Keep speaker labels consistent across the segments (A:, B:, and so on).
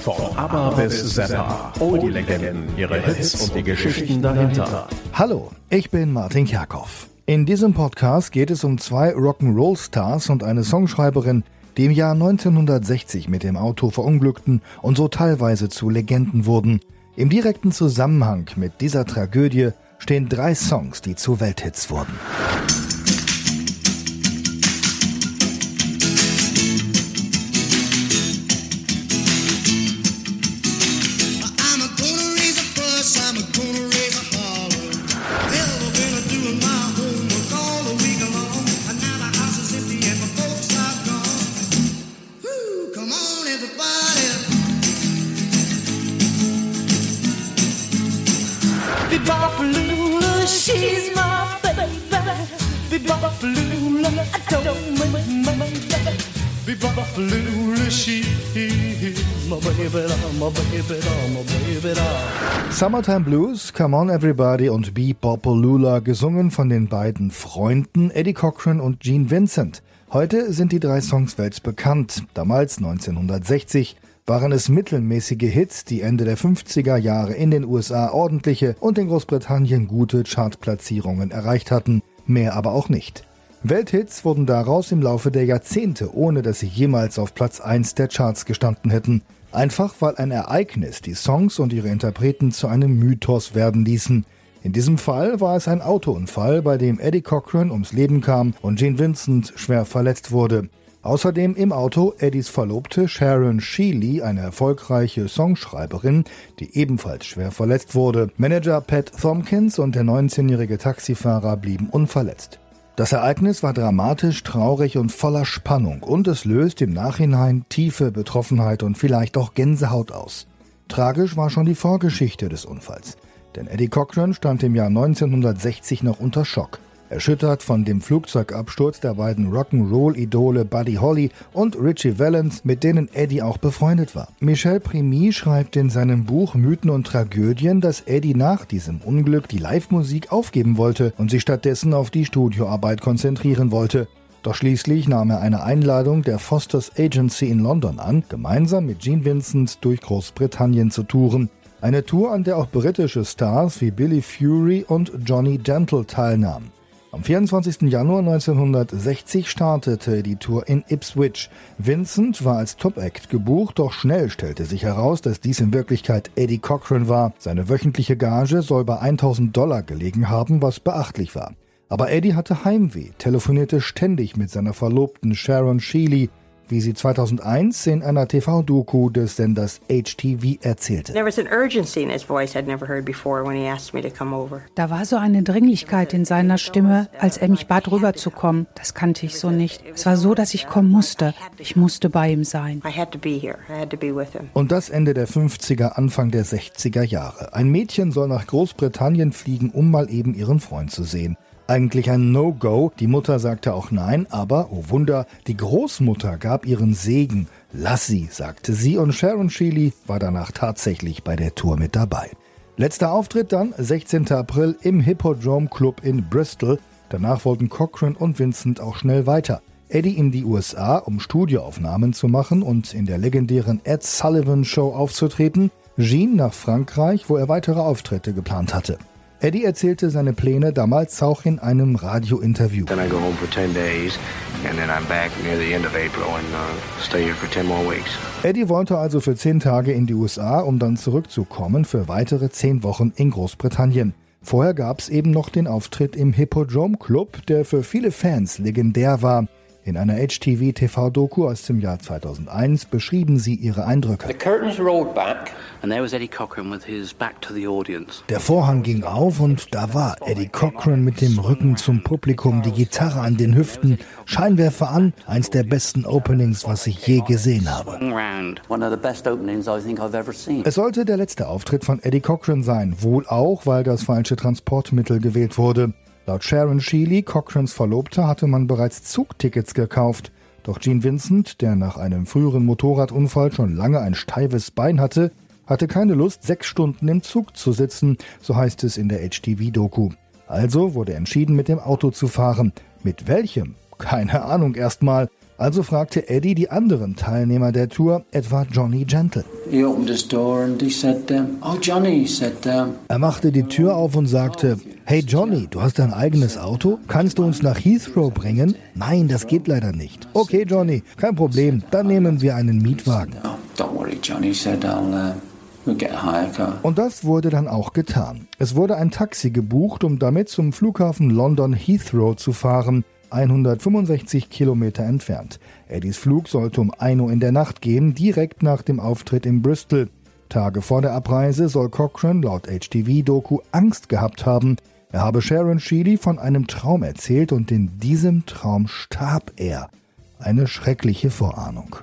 A: Von ABBA bis Zappa. All die Legenden, ihre Hits und die Geschichten dahinter.
B: Hallo, ich bin Martin Kerkhoff. In diesem Podcast geht es um zwei Rock'n'Roll-Stars und eine Songschreiberin, die im Jahr 1960 mit dem Auto verunglückten und so teilweise zu Legenden wurden. Im direkten Zusammenhang mit dieser Tragödie stehen drei Songs, die zu Welthits wurden. Summertime Blues, Come On Everybody und Be Lula, gesungen von den beiden Freunden Eddie Cochran und Gene Vincent. Heute sind die drei Songs weltbekannt. Damals, 1960, waren es mittelmäßige Hits, die Ende der 50er Jahre in den USA ordentliche und in Großbritannien gute Chartplatzierungen erreicht hatten, mehr aber auch nicht. Welthits wurden daraus im Laufe der Jahrzehnte, ohne dass sie jemals auf Platz 1 der Charts gestanden hätten. Einfach weil ein Ereignis die Songs und ihre Interpreten zu einem Mythos werden ließen. In diesem Fall war es ein Autounfall, bei dem Eddie Cochran ums Leben kam und Gene Vincent schwer verletzt wurde. Außerdem im Auto Eddies Verlobte Sharon Sheely, eine erfolgreiche Songschreiberin, die ebenfalls schwer verletzt wurde. Manager Pat Thompkins und der 19-jährige Taxifahrer blieben unverletzt. Das Ereignis war dramatisch, traurig und voller Spannung und es löst im Nachhinein tiefe Betroffenheit und vielleicht auch Gänsehaut aus. Tragisch war schon die Vorgeschichte des Unfalls, denn Eddie Cochran stand im Jahr 1960 noch unter Schock. Erschüttert von dem Flugzeugabsturz der beiden Rock'n'Roll-Idole Buddy Holly und Richie Valens, mit denen Eddie auch befreundet war. Michel Primy schreibt in seinem Buch Mythen und Tragödien, dass Eddie nach diesem Unglück die Live-Musik aufgeben wollte und sich stattdessen auf die Studioarbeit konzentrieren wollte. Doch schließlich nahm er eine Einladung der Fosters Agency in London an, gemeinsam mit Gene Vincent durch Großbritannien zu touren. Eine Tour, an der auch britische Stars wie Billy Fury und Johnny Gentle teilnahmen. Am 24. Januar 1960 startete die Tour in Ipswich. Vincent war als Top-Act gebucht, doch schnell stellte sich heraus, dass dies in Wirklichkeit Eddie Cochran war. Seine wöchentliche Gage soll bei 1000 Dollar gelegen haben, was beachtlich war. Aber Eddie hatte Heimweh, telefonierte ständig mit seiner Verlobten Sharon Sheely, wie sie 2001 in einer TV-Doku des Senders HTV erzählte.
C: There was an urgency in his voice I'd never heard before when he asked me to come over.
D: Da war so eine Dringlichkeit in seiner Stimme, als er mich bat, rüberzukommen. Das kannte ich so nicht. Es war so, dass ich kommen musste. Ich musste bei ihm sein.
C: I had to be here. I had to be with him.
B: Und das Ende der 50er, Anfang der 60er Jahre. Ein Mädchen soll nach Großbritannien fliegen, um mal eben ihren Freund zu sehen. Eigentlich ein No-Go. Die Mutter sagte auch nein, aber, oh Wunder, die Großmutter gab ihren Segen. Lass sie, sagte sie, und Sharon Sheely war danach tatsächlich bei der Tour mit dabei. Letzter Auftritt dann, 16. April im Hippodrome Club in Bristol. Danach wollten Cochran und Vincent auch schnell weiter. Eddie in die USA, um Studioaufnahmen zu machen und in der legendären Ed Sullivan Show aufzutreten. Jean nach Frankreich, wo er weitere Auftritte geplant hatte. Eddie erzählte seine Pläne damals auch in einem Radiointerview.
E: Then I go home for 10 days, and then I'm back near the end of April and uh, stay here for 10 more weeks.
B: Eddie wollte also für zehn Tage in die USA, um dann zurückzukommen für weitere zehn Wochen in Großbritannien. Vorher gab es eben noch den Auftritt im Hippodrome Club, der für viele Fans legendär war. In einer HTV-TV-Doku aus dem Jahr 2001 beschrieben sie ihre Eindrücke.
F: The curtains rolled back, and there was Eddie Cochran with his back to the audience.
B: Der Vorhang ging auf und da war Eddie Cochran mit dem Rücken zum Publikum, die Gitarre an den Hüften, Scheinwerfer an, eins der besten Openings, was ich je gesehen habe. Es sollte der letzte Auftritt von Eddie Cochran sein, wohl auch, weil das falsche Transportmittel gewählt wurde. Laut Sharon Sheely, Cochrans Verlobte, hatte man bereits Zugtickets gekauft. Doch Gene Vincent, der nach einem früheren Motorradunfall schon lange ein steifes Bein hatte, hatte keine Lust, sechs Stunden im Zug zu sitzen, so heißt es in der HTV-Doku. Also wurde entschieden, mit dem Auto zu fahren. Mit welchem? Keine Ahnung erstmal. Also fragte Eddie die anderen Teilnehmer der Tour, etwa Johnny Gentle.
G: "Oh, Johnny," he said, um,
B: Er machte die Tür auf und sagte, Hey Johnny, du hast dein eigenes Auto? Kannst du uns nach Heathrow bringen? Nein, das geht leider nicht. Okay Johnny, kein Problem, dann nehmen wir einen Mietwagen.
G: "Oh, don't worry, Johnny," he said, "I'll uh, we'll get a hire car."
B: Und das wurde dann auch getan. Es wurde ein Taxi gebucht, um damit zum Flughafen London Heathrow zu fahren, 165 Kilometer entfernt. Eddies Flug sollte um 1 Uhr in der Nacht gehen, direkt nach dem Auftritt in Bristol. Tage vor der Abreise soll Cochrane laut HTV-Doku Angst gehabt haben. Er habe Sharon Sheely von einem Traum erzählt und in diesem Traum starb er. Eine schreckliche Vorahnung.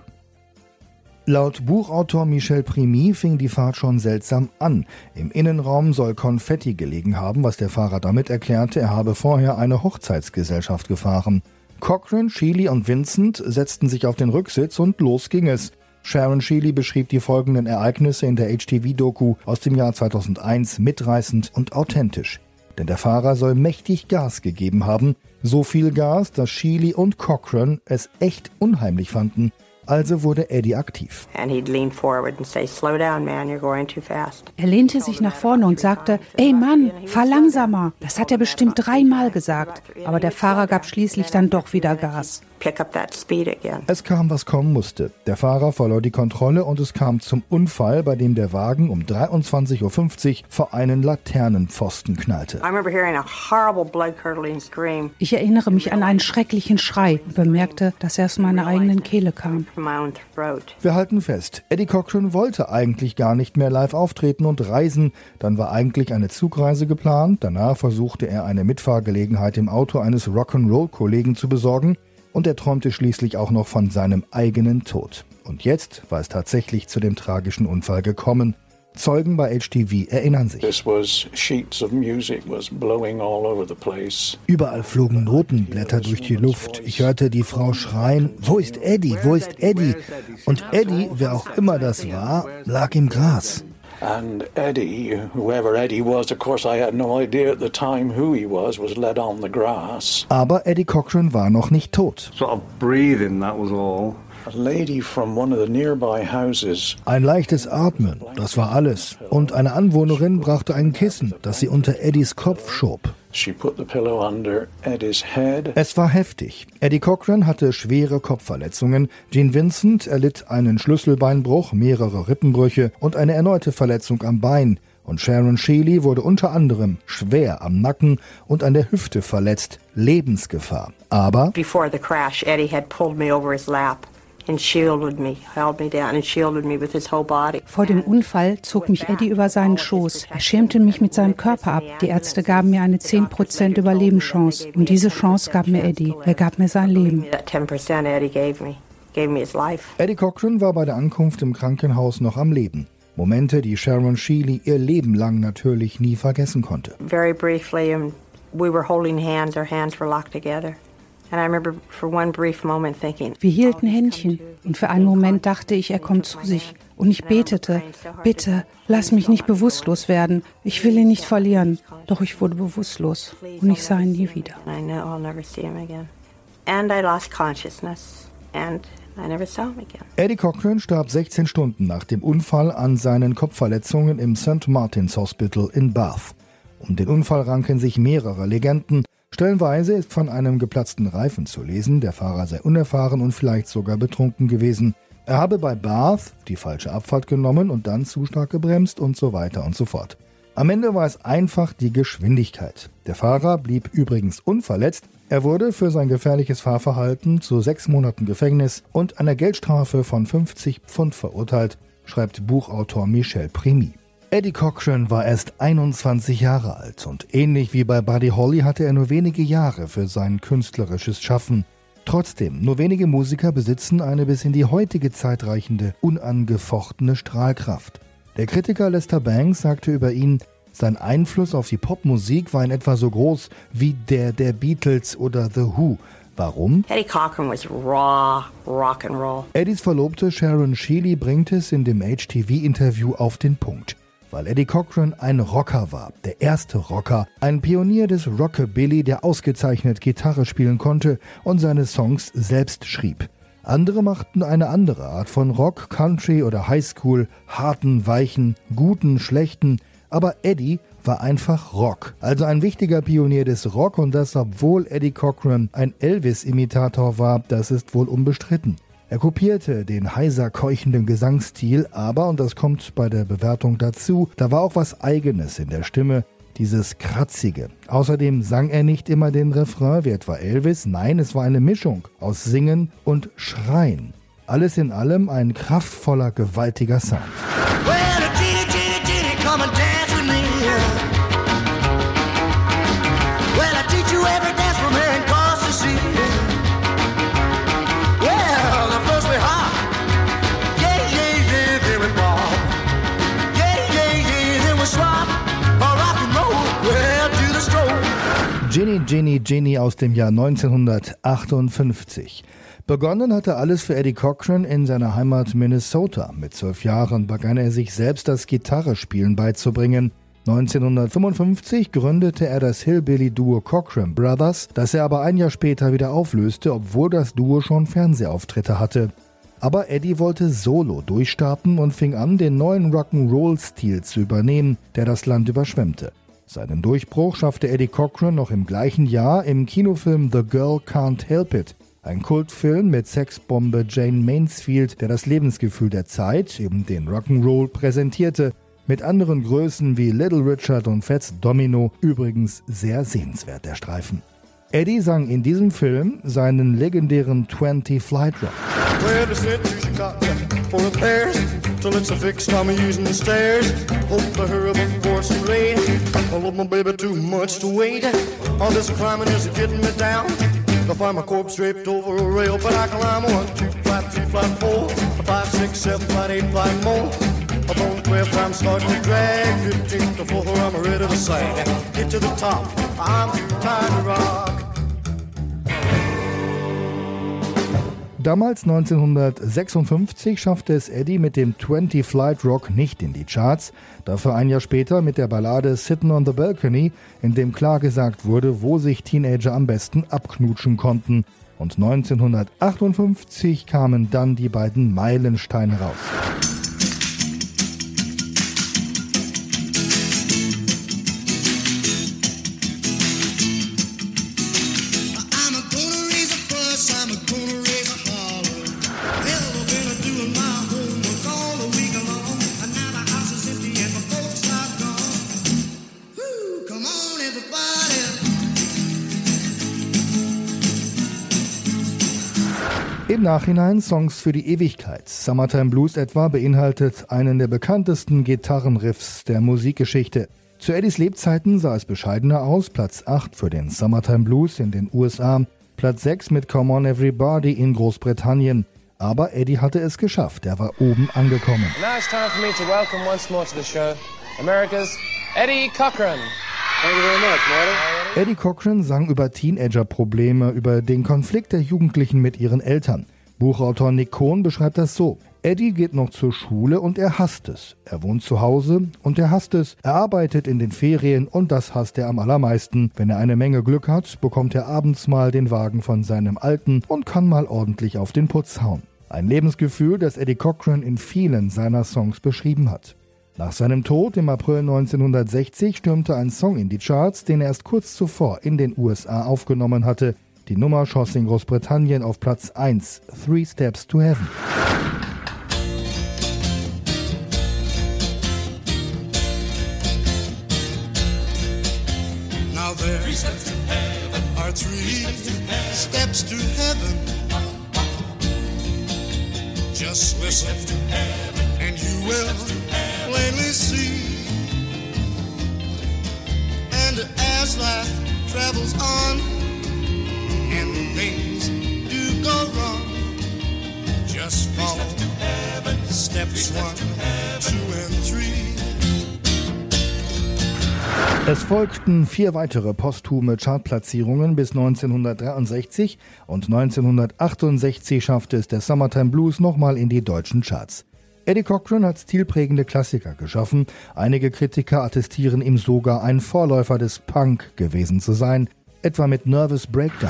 B: Laut Buchautor Michel Primi fing die Fahrt schon seltsam an. Im Innenraum soll Konfetti gelegen haben, was der Fahrer damit erklärte, er habe vorher eine Hochzeitsgesellschaft gefahren. Cochrane, Sheely und Vincent setzten sich auf den Rücksitz und los ging es. Sharon Sheely beschrieb die folgenden Ereignisse in der HTV-Doku aus dem Jahr 2001 mitreißend und authentisch. Denn der Fahrer soll mächtig Gas gegeben haben, so viel Gas, dass Sheely und Cochrane es echt unheimlich fanden. Also wurde Eddie aktiv.
C: And he'd lean forward and say, Slow down, man, you're going too fast.
D: Er lehnte sich nach vorne und sagte, Ey Mann, fahr langsamer. Das hat er bestimmt dreimal gesagt. Aber der Fahrer gab schließlich dann doch wieder Gas.
C: Pick up that speed again.
B: Es kam, was kommen musste. Der Fahrer verlor die Kontrolle und es kam zum Unfall, bei dem der Wagen um 23.50 Uhr vor einen Laternenpfosten knallte.
C: I remember hearing a horrible blood-curdling scream
D: Ich erinnere mich an einen schrecklichen Schrei und bemerkte, dass er aus meiner eigenen Kehle kam.
B: Wir halten fest, Eddie Cochran wollte eigentlich gar nicht mehr live auftreten und reisen. Dann war eigentlich eine Zugreise geplant. Danach versuchte er eine Mitfahrgelegenheit im Auto eines Rock'n'Roll-Kollegen zu besorgen. Und er träumte schließlich auch noch von seinem eigenen Tod. Und jetzt war es tatsächlich zu dem tragischen Unfall gekommen. Zeugen bei HTV erinnern sich. Überall flogen Notenblätter durch die Luft. Ich hörte die Frau schreien, wo ist Eddie, wo ist Eddie? Und Eddie, wer auch immer das war, lag im Gras.
H: And Eddie, whoever Eddie was, of course I had no idea at the time who he was, was led on the grass.
B: Aber Eddie Cochran war noch nicht tot.
I: Sort of breathing, that was all.
H: A lady from one of the nearby houses
B: Ein leichtes Atmen, das war alles. Und eine Anwohnerin brachte ein Kissen, das sie unter Eddies Kopf schob.
H: She put the pillow under Eddie's head.
B: Es war heftig. Eddie Cochran hatte schwere Kopfverletzungen. Gene Vincent erlitt einen Schlüsselbeinbruch, mehrere Rippenbrüche und eine erneute Verletzung am Bein. Und Sharon Sheely wurde unter anderem schwer am Nacken und an der Hüfte verletzt. Lebensgefahr. Aber
C: Before the crash, Eddie had pulled me over his lap and shielded me, held me down and shielded me with his whole body.
D: Vor dem Unfall zog mich Eddie über seinen Schoß. Er schirmte mich mit seinem Körper ab. Die Ärzte gaben mir eine 10% Überlebenschance. Und diese Chance gab mir Eddie. Er gab mir sein Leben.
C: That 10% Eddie
B: Cochran war bei der Ankunft im Krankenhaus noch am Leben. Momente, die Sharon Sheely ihr Leben lang natürlich nie vergessen konnte.
C: Very briefly, we were holding hands, our hands were locked together. And I remember for one brief moment thinking,
D: Wir hielten Händchen und für einen Moment dachte ich, er kommt zu sich. Und ich betete, bitte, lass mich nicht bewusstlos werden. Ich will ihn nicht verlieren. Doch ich wurde bewusstlos und ich sah ihn nie wieder.
C: I know I'll never see him again. And I lost consciousness, and I never saw him again.
B: Eddie Cochran starb 16 Stunden nach dem Unfall an seinen Kopfverletzungen im St. Martin's Hospital in Bath. Um den Unfall ranken sich mehrere Legenden. Stellenweise ist von einem geplatzten Reifen zu lesen, der Fahrer sei unerfahren und vielleicht sogar betrunken gewesen. Er habe bei Bath die falsche Abfahrt genommen und dann zu stark gebremst und so weiter und so fort. Am Ende war es einfach die Geschwindigkeit. Der Fahrer blieb übrigens unverletzt. Er wurde für sein gefährliches Fahrverhalten zu sechs Monaten Gefängnis und einer Geldstrafe von 50 Pfund verurteilt, schreibt Buchautor Michel Primi. Eddie Cochran war erst 21 Jahre alt und ähnlich wie bei Buddy Holly hatte er nur wenige Jahre für sein künstlerisches Schaffen. Trotzdem, nur wenige Musiker besitzen eine bis in die heutige Zeit reichende, unangefochtene Strahlkraft. Der Kritiker Lester Banks sagte über ihn, sein Einfluss auf die Popmusik war in etwa so groß wie der der Beatles oder The Who. Warum?
C: Eddie Cochran was raw rock and roll.
B: Eddies Verlobte Sharon Sheely bringt es in dem HTV-Interview auf den Punkt. Weil Eddie Cochran ein Rocker war, der erste Rocker, ein Pionier des Rockabilly, der ausgezeichnet Gitarre spielen konnte und seine Songs selbst schrieb. Andere machten eine andere Art von Rock, Country oder Highschool, harten, weichen, guten, schlechten, aber Eddie war einfach Rock. Also ein wichtiger Pionier des Rock und das, obwohl Eddie Cochran ein Elvis-Imitator war, das ist wohl unbestritten. Er kopierte den heiser keuchenden Gesangsstil, aber, und das kommt bei der Bewertung dazu, da war auch was Eigenes in der Stimme, dieses Kratzige. Außerdem sang er nicht immer den Refrain wie etwa Elvis, nein, es war eine Mischung aus Singen und Schreien. Alles in allem ein kraftvoller, gewaltiger Sound. Ginny, Ginny aus dem Jahr 1958. Begonnen hatte alles für Eddie Cochran in seiner Heimat Minnesota. Mit zwölf Jahren begann er sich selbst das Gitarrespielen beizubringen. 1955 gründete er das Hillbilly-Duo Cochran Brothers, das er aber ein Jahr später wieder auflöste, obwohl das Duo schon Fernsehauftritte hatte. Aber Eddie wollte solo durchstarten und fing an, den neuen Rock'n'Roll-Stil zu übernehmen, der das Land überschwemmte. Seinen Durchbruch schaffte Eddie Cochran noch im gleichen Jahr im Kinofilm The Girl Can't Help It, ein Kultfilm mit Sexbombe Jane Mansfield, der das Lebensgefühl der Zeit, eben den Rock'n'Roll, präsentierte. Mit anderen Größen wie Little Richard und Fats Domino übrigens sehr sehenswert der Streifen. Eddie sang in diesem Film seinen legendären 20 Flight Rock.
J: Well, it's sent to Chicago for repairs till it's a fixed. I'm using the stairs. Hope to hurry before it's too late. I love my baby too much to wait. All this climbing is getting me down. I find my corpse draped over a rail, but I climb one, two, flat, three, flat, four, five, six, seven, flat, eight, flat more. Up on 12, I'm starting to drag. 15 to 4, I'm ready to sing. Get to the top, I'm too tired to rock.
B: Damals 1956 schaffte es Eddie mit dem 20 Flight Rock nicht in die Charts, dafür ein Jahr später mit der Ballade Sittin' on the Balcony, in dem klar gesagt wurde, wo sich Teenager am besten abknutschen konnten. Und 1958 kamen dann die beiden Meilensteine raus.
K: Im
B: Nachhinein Songs für die Ewigkeit. Summertime Blues etwa beinhaltet einen der bekanntesten Gitarrenriffs der Musikgeschichte. Zu Eddies Lebzeiten sah es bescheidener aus, Platz 8 für den Summertime Blues in den USA, Platz 6 mit Come On Everybody in Großbritannien. Aber Eddie hatte es geschafft, er war oben angekommen.
L: Now it's time for me to welcome once more to the show America's Eddie Cochran. Thank you very much, Marty.
B: Eddie Cochran sang über Teenager-Probleme, über den Konflikt der Jugendlichen mit ihren Eltern. Buchautor Nick Cohn beschreibt das so. Eddie geht noch zur Schule und er hasst es. Er wohnt zu Hause und er hasst es. Er arbeitet in den Ferien und das hasst er am allermeisten. Wenn er eine Menge Glück hat, bekommt er abends mal den Wagen von seinem Alten und kann mal ordentlich auf den Putz hauen. Ein Lebensgefühl, das Eddie Cochran in vielen seiner Songs beschrieben hat. Nach seinem Tod im April 1960 stürmte ein Song in die Charts, den er erst kurz zuvor in den USA aufgenommen hatte. Die Nummer schoss in Großbritannien auf Platz 1, Three Steps to Heaven.
K: Now there are three steps to heaven. Just listen, and you will plainly see. And as life travels on, and things do go wrong, just follow steps one, two, and three.
B: Es folgten vier weitere posthume Chartplatzierungen bis 1963 und 1968 schaffte es der Summertime Blues nochmal in die deutschen Charts. Eddie Cochran hat stilprägende Klassiker geschaffen. Einige Kritiker attestieren ihm sogar, ein Vorläufer des Punk gewesen zu sein, etwa mit Nervous Breakdown.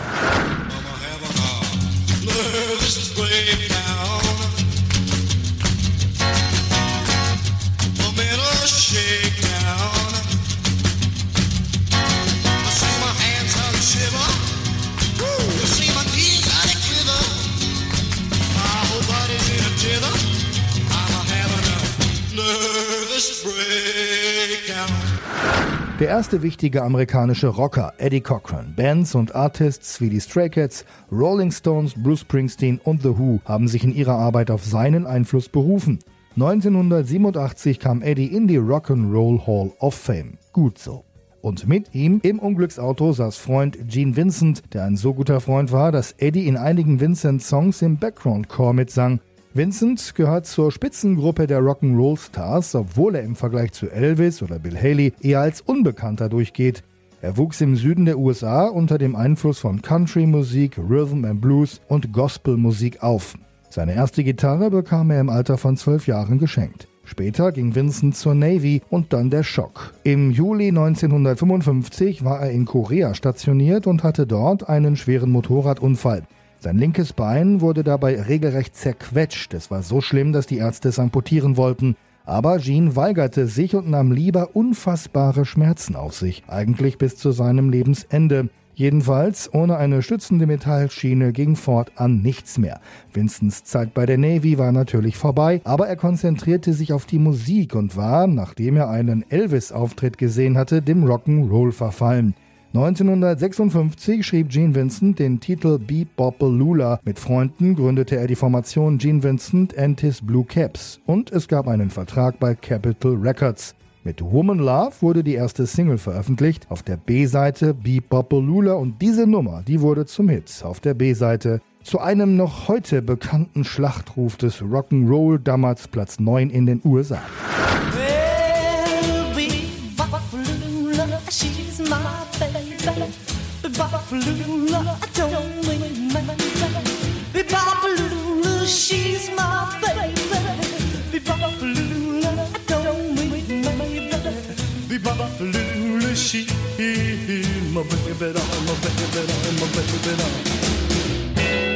B: Der erste wichtige amerikanische Rocker, Eddie Cochran. Bands und Artists wie die Stray Cats, Rolling Stones, Bruce Springsteen und The Who haben sich in ihrer Arbeit auf seinen Einfluss berufen. 1987 kam Eddie in die Rock'n'Roll Hall of Fame. Gut so. Und mit ihm im Unglücksauto saß Freund Gene Vincent, der ein so guter Freund war, dass Eddie in einigen Vincent-Songs im Background-Chor mitsang. Vincent gehört zur Spitzengruppe der Rock'n'Roll Stars, obwohl er im Vergleich zu Elvis oder Bill Haley eher als Unbekannter durchgeht. Er wuchs im Süden der USA unter dem Einfluss von Country-Musik, Rhythm and Blues und Gospel-Musik auf. Seine erste Gitarre bekam er im Alter von zwölf Jahren geschenkt. Später ging Vincent zur Navy und dann der Schock. Im Juli 1955 war er in Korea stationiert und hatte dort einen schweren Motorradunfall. Sein linkes Bein wurde dabei regelrecht zerquetscht. Es war so schlimm, dass die Ärzte es amputieren wollten. Aber Jean weigerte sich und nahm lieber unfassbare Schmerzen auf sich, eigentlich bis zu seinem Lebensende. Jedenfalls ohne eine stützende Metallschiene ging fortan nichts mehr. Vincents Zeit bei der Navy war natürlich vorbei, aber er konzentrierte sich auf die Musik und war, nachdem er einen Elvis-Auftritt gesehen hatte, dem Rock'n'Roll verfallen. 1956 schrieb Gene Vincent den Titel Beep Lula. Mit Freunden gründete er die Formation Gene Vincent and his Blue Caps und es gab einen Vertrag bei Capitol Records. Mit Woman Love wurde die erste Single veröffentlicht, auf der B-Seite Beep Lula und diese Nummer, die wurde zum Hit auf der B-Seite zu einem noch heute bekannten Schlachtruf des Rock'n'Roll, damals Platz 9 in den USA.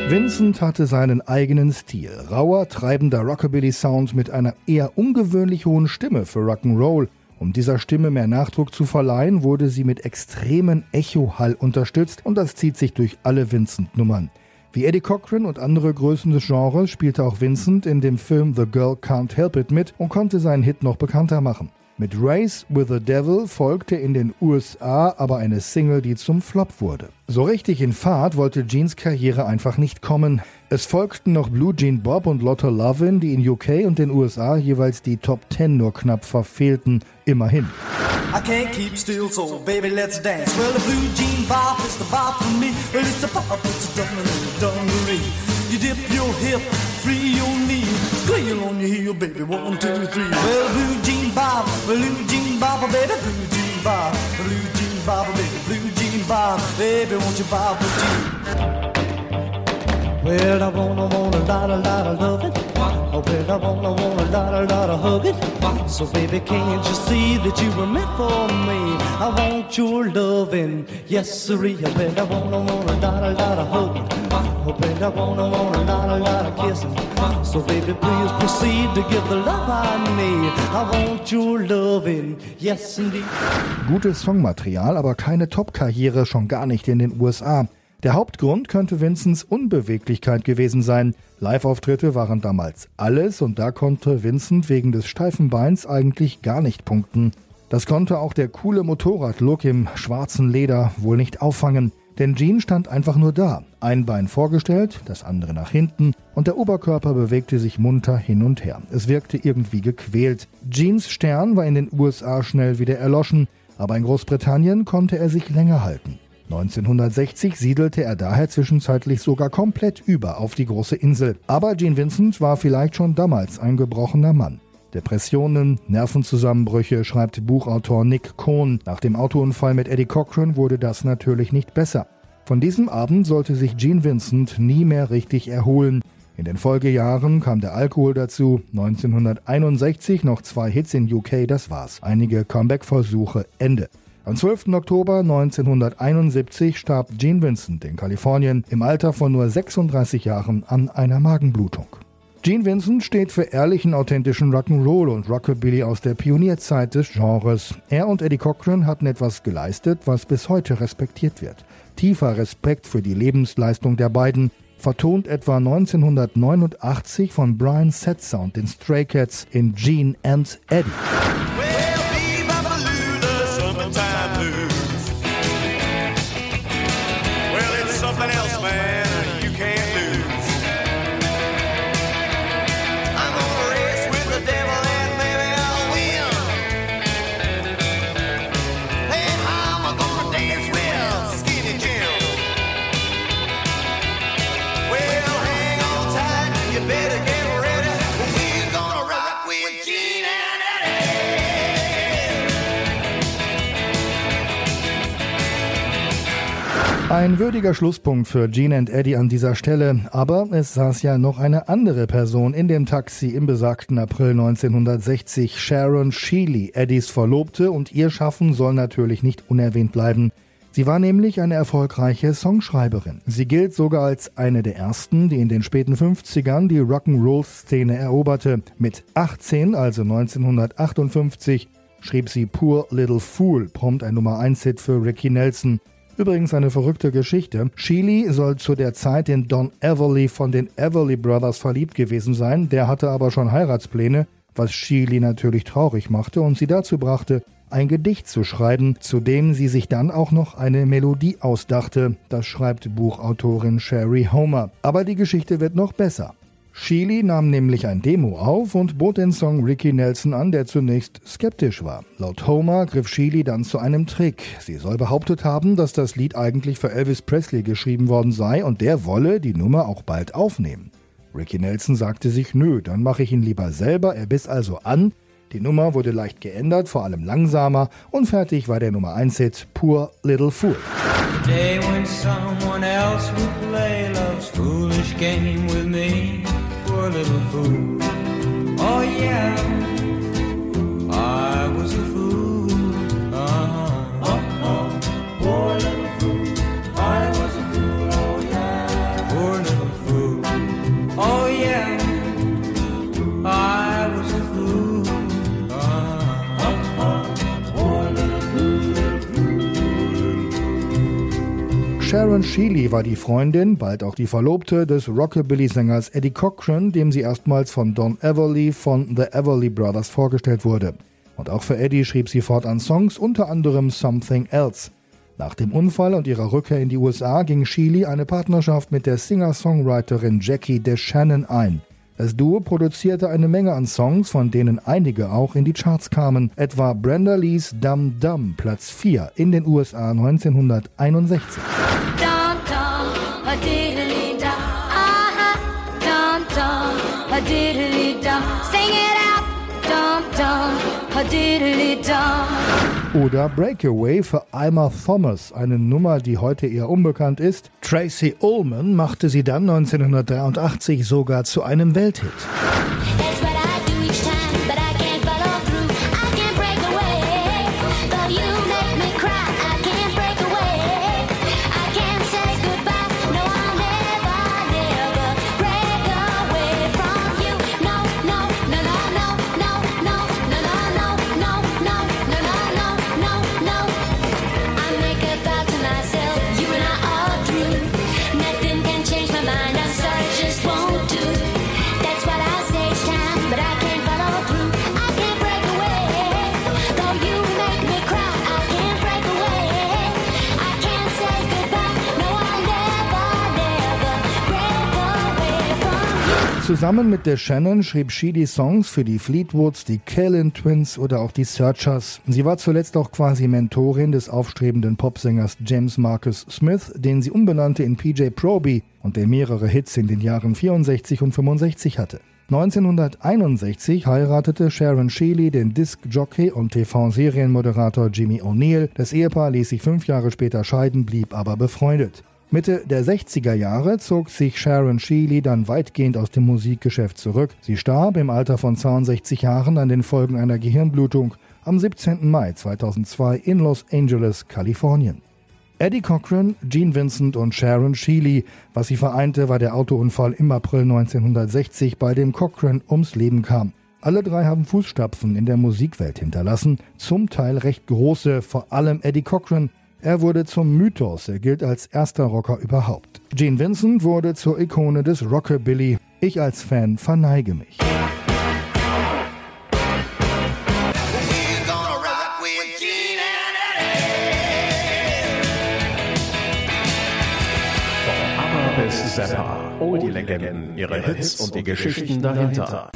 B: Vincent hatte seinen eigenen Stil. Rauer, treibender Rockabilly-Sound mit einer eher ungewöhnlich hohen Stimme für Rock'n'Roll. Um dieser Stimme mehr Nachdruck zu verleihen, wurde sie mit extremen Echo-Hall unterstützt und das zieht sich durch alle Vincent-Nummern. Wie Eddie Cochran und andere Größen des Genres spielte auch Vincent in dem Film The Girl Can't Help It mit und konnte seinen Hit noch bekannter machen. Mit Race with the Devil folgte in den USA aber eine Single, die zum Flop wurde. So richtig in Fahrt wollte Jeans Karriere einfach nicht kommen. Es folgten noch Blue Jean Bob und Lotta Lovin, die in UK und den USA jeweils die Top 10 nur knapp verfehlten, immerhin.
K: I can't keep still, so baby, let's dance. Well, the blue jean bop is the bop for me. Well, it's the bop, it's the dungaree. You dip your hip, free your knee, squeal on your heel, baby. One, two, three. Well, blue jean bob, blue jean bob, baby, blue jean bob, blue jean bob, baby, blue jean bob, baby, won't you bob with me? Well, I wanna, wanna, lot, a lot of loving. Oh, well, I wanna, wanna, lot, a lot of hugging. So, baby, can't you see that you were meant for me? I want your loving, yes. Oh, well, I wanna, wanna, lot, a lot of hugging. Oh, well, I wanna, wanna, lot, a lot of kissing. So, baby, please proceed to give the love I need. I want your loving, yes, indeed.
B: Gutes Songmaterial, aber keine Top-Karriere, schon gar nicht in den USA. Der Hauptgrund könnte Vincents Unbeweglichkeit gewesen sein. Live-Auftritte waren damals alles und da konnte Vincent wegen des steifen Beins eigentlich gar nicht punkten. Das konnte auch der coole Motorradlook im schwarzen Leder wohl nicht auffangen. Denn Gene stand einfach nur da, ein Bein vorgestellt, das andere nach hinten und der Oberkörper bewegte sich munter hin und her. Es wirkte irgendwie gequält. Jeans Stern war in den USA schnell wieder erloschen, aber in Großbritannien konnte er sich länger halten. 1960 siedelte er daher zwischenzeitlich sogar komplett über auf die große Insel. Aber Gene Vincent war vielleicht schon damals ein gebrochener Mann. Depressionen, Nervenzusammenbrüche, schreibt Buchautor Nick Cohn. Nach dem Autounfall mit Eddie Cochran wurde das natürlich nicht besser. Von diesem Abend sollte sich Gene Vincent nie mehr richtig erholen. In den Folgejahren kam der Alkohol dazu. 1961 noch zwei Hits in UK, das war's. Einige Comeback-Versuche, Ende. Am 12. Oktober 1971 starb Gene Vincent in Kalifornien im Alter von nur 36 Jahren an einer Magenblutung. Gene Vincent steht für ehrlichen, authentischen Rock'n'Roll und Rockabilly aus der Pionierzeit des Genres. Er und Eddie Cochran hatten etwas geleistet, was bis heute respektiert wird. Tiefer Respekt für die Lebensleistung der beiden, vertont etwa 1989 von Brian Setsound den Stray Cats in Gene and Eddie. Ein würdiger Schlusspunkt für Gene und Eddie an dieser Stelle, aber es saß ja noch eine andere Person in dem Taxi im besagten April 1960, Sharon Sheely, Eddies Verlobte und ihr Schaffen soll natürlich nicht unerwähnt bleiben. Sie war nämlich eine erfolgreiche Songschreiberin. Sie gilt sogar als eine der ersten, die in den späten 50ern die Rock'n'Roll-Szene eroberte. Mit 18, also 1958, schrieb sie Poor Little Fool, prompt ein Nummer 1 Hit für Ricky Nelson. Übrigens eine verrückte Geschichte. Sheely soll zu der Zeit in Don Everly von den Everly Brothers verliebt gewesen sein, der hatte aber schon Heiratspläne, was Sheely natürlich traurig machte und sie dazu brachte, ein Gedicht zu schreiben, zu dem sie sich dann auch noch eine Melodie ausdachte. Das schreibt Buchautorin Sherry Homer. Aber die Geschichte wird noch besser. Sheely nahm nämlich ein Demo auf und bot den Song Ricky Nelson an, der zunächst skeptisch war. Laut Homer griff Sheely dann zu einem Trick. Sie soll behauptet haben, dass das Lied eigentlich für Elvis Presley geschrieben worden sei und der wolle die Nummer auch bald aufnehmen. Ricky Nelson sagte sich, nö, dann mache ich ihn lieber selber. Er biss also an, die Nummer wurde leicht geändert, vor allem langsamer und fertig war der Nummer 1 Hit Poor Little Fool.
M: Day when someone else would play love's foolish game with me, poor little fool. Oh yeah,
B: Sharon Sheely war die Freundin, bald auch die Verlobte des Rockabilly-Sängers Eddie Cochran, dem sie erstmals von Don Everly von The Everly Brothers vorgestellt wurde. Und auch für Eddie schrieb sie fortan Songs, unter anderem Something Else. Nach dem Unfall und ihrer Rückkehr in die USA ging Sheely eine Partnerschaft mit der Singer-Songwriterin Jackie DeShannon ein. Das Duo produzierte eine Menge an Songs, von denen einige auch in die Charts kamen, etwa Brenda Lees Dum Dum, Platz 4 in den USA 1961.
N: Dum dum,
B: oder Breakaway für Alma Thomas, eine Nummer, die heute eher unbekannt ist. Tracy Ullman machte sie dann 1983 sogar zu einem Welthit. Zusammen mit der Shannon schrieb Sheedy Songs für die Fleetwoods, die Kellen Twins oder auch die Searchers. Sie war zuletzt auch quasi Mentorin des aufstrebenden Popsängers James Marcus Smith, den sie umbenannte in PJ Proby und der mehrere Hits in den Jahren 64 und 65 hatte. 1961 heiratete Sharon Sheely den Disc-Jockey und TV-Serienmoderator Jimmy O'Neill. Das Ehepaar ließ sich fünf Jahre später scheiden, blieb aber befreundet. Mitte der 60er Jahre zog sich Sharon Sheely dann weitgehend aus dem Musikgeschäft zurück. Sie starb im Alter von 62 Jahren an den Folgen einer Gehirnblutung am 17. Mai 2002 in Los Angeles, Kalifornien. Eddie Cochran, Gene Vincent und Sharon Sheely. Was sie vereinte, war der Autounfall im April 1960, bei dem Cochran ums Leben kam. Alle drei haben Fußstapfen in der Musikwelt hinterlassen, zum Teil recht große, vor allem Eddie Cochran. Er wurde zum Mythos, er gilt als erster Rocker überhaupt. Gene Vincent wurde zur Ikone des Rockabilly. Ich als Fan verneige mich.
A: Zappa. All die Legenden, ihre Hits und die Geschichten dahinter.